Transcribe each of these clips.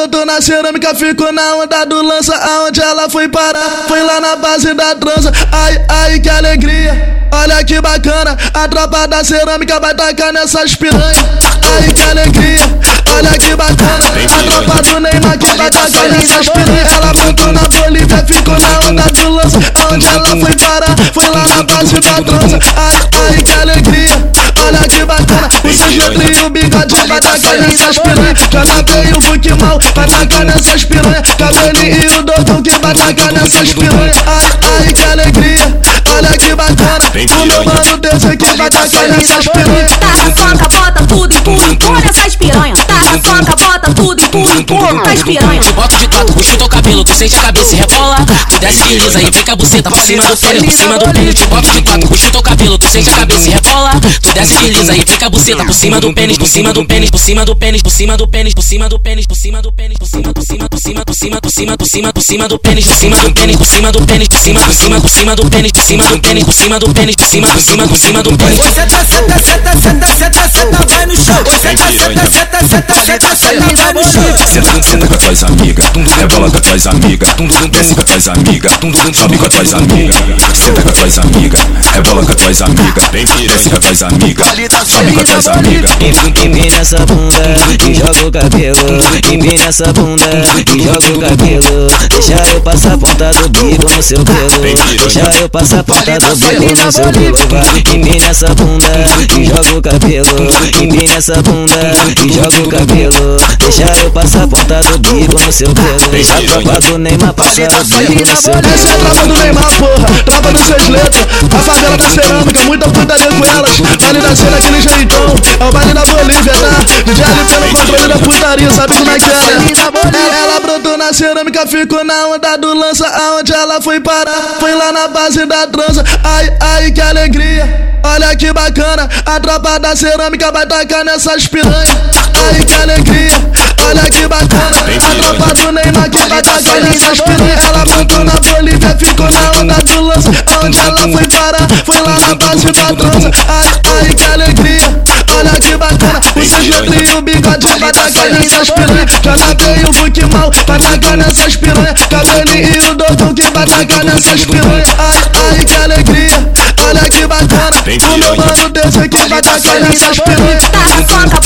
brotou na cerâmica, ficou na onda do lança. Aonde ela foi parar? Foi lá na base da trança. Ai, ai, que alegria. Olha que bacana, a tropa da cerâmica vai tacar nessas piranhas. Ai, que alegria. Olha que bacana, a tropa do Neymar que vai tacar nessas piranhas. Ela brotou na Bolívia, ficou na onda do lança. Aonde ela foi parar? Foi lá na base da trança. Ai, ai, que alegria. Olha que bacana, o seus letrinhos, o bigode vai tacar nessas piranhas. JP e o Fuque mal vai tacar nessas piranhas. Cabelinho e o Dodão que vai tacar nessas piranhas. Ai, ai, que alegria. Olha que bacana, o meu mano Deus aqui vai tacar nessas piranhas. Tá na soca, bota tudo e pula, empurra essas piranha. E essas piranha. Te boto de quatro, puxa o teu cabelo, tu sente a cabeça e rebola. Tu desce de lisa e fica a buceta por cima do pênis, por cima do pênis. Te boto de quatro, puxa o teu cabelo, tu sente a cabeça e rebola. Tu desce de lisa e fica a buceta por cima do pênis, por cima do pênis, por cima do pênis, por cima do pênis, por cima do pênis, por cima do pênis, por cima, por cima, por cima, por cima, por cima, por cima, por cima do pênis, por cima do pênis, por cima do pênis, por cima, por cima, por cima do pênis, por cima do pênis, por cima do pênis, por cima, por cima, por cima do pênis. Senta, senta, senta, senta, senta, senta, vai no chão. Senta, senta, senta, senta, senta, senta, vai no chão. Senta, com as tuas amigas, tum tum rebola com as tuas amigas, tum desce com as tuas amigas, tum tum sobe com as tuas amigas. Senta com as tuas amigas, rebola com as tuas amigas, desce com as tuas amigas, sobe com as tuas amigas. Empina essa bunda e joga o cabelo. Empina essa bunda e joga o cabelo. Deixa eu passar a ponta do bico no seu pelo. Deixa eu passar a ponta do bico no seu pelo. Empina essa bunda e joga o cabelo. Empina essa bunda e joga o cabelo. Deixa eu passar a ponta do bico no seu pelo. Deixa a tropa do Neymar passar o bico no seu Essa é a pelo. tropa do Neymar, porra. Tropa dos seis letras. A favela da cerâmica, muita putaria com elas. Baile da cena, aquele jeitão. É o baile da Bolívia, tá? DJ LP no controle da putaria, sabe como é que é, né? Cerâmica, ficou na onda do lança. Aonde ela foi parar? Foi lá na base da trança. Ai, ai, que alegria. Olha que bacana, a tropa da cerâmica vai tacar nessas piranhas. Ai, que alegria. Olha que bacana, a tropa do Neymar que vai tacar nessas piranhas. Ela brotou na Bolívia, ficou na onda do lança. Onde ela foi parar? Foi lá na base da trança. Ai, bacana, o seus letrinhos, o bigode vai tacar nessas piranhas. JP e o Fuque mal vai tacar nessas piranhas. Cabelinho e o Dodão que vai tacar nessas piranhas. Ai, ai, que alegria. Olha que bacana, o meu mano Deus aqui vai tacar nessas piranhas. Tá na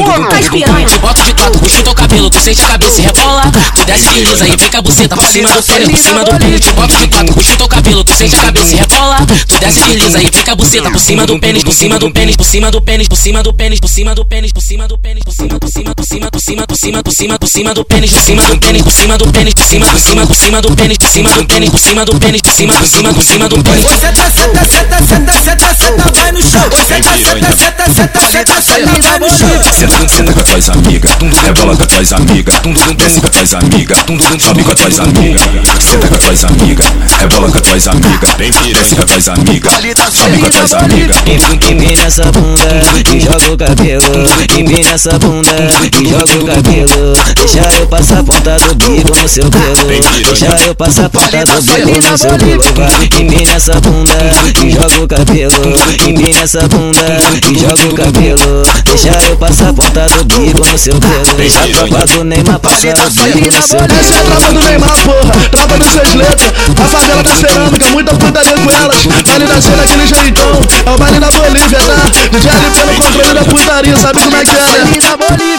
e piranha. Te boto de quatro, puxa o teu cabelo, tu sente a cabeça e rebola. Tu desce de lisa e fica a buceta por cima do pênis, por cima do pênis. Te boto de quatro, puxa o teu cabelo, tu sente a cabeça e rebola. Tu desce de lisa e fica a buceta por cima do pênis, por cima do pênis, por cima do pênis, por cima do pênis, por cima do pênis, por cima do pênis, por cima, por cima, por cima, por cima, por cima, por cima, por cima do pênis, por cima do pênis, por cima do pênis, por cima, por cima, por cima do pênis, por cima do pênis, por cima do pênis, por cima, por cima, por cima do pênis. Senta, senta, senta, senta, senta, senta, vai no chão. Senta, senta, senta, senta, senta, no chão. Senta, senta com as tuas amigas, rebola com as tuas amigas, tum desce com as tuas amigas, tum sobe com as tuas amigas. Senta com as tuas amigas, rebola com as tuas amigas, desce com as tuas amigas, sobe com as tuas amigas. Empina essa bunda e joga o cabelo. Empina essa bunda e joga o cabelo. Deixa eu passar a ponta do bico no seu pelo. Deixa eu passar a ponta do bico no seu pelo. Vai, empina essa bunda e joga o cabelo. Empina essa bunda e joga o cabelo. Deixa eu passar a ponta do bico no seu pelo. Deixa a tropa do Neymar passar o bico no seu Essa é a pelo. tropa do Neymar, porra. Tropa dos seis letras. A favela da cerâmica, muita putaria com elas. Baile da cena, aquele jeitão. É o baile da Bolívia, tá? DJ LP no controle da putaria, sabe como é que é, né?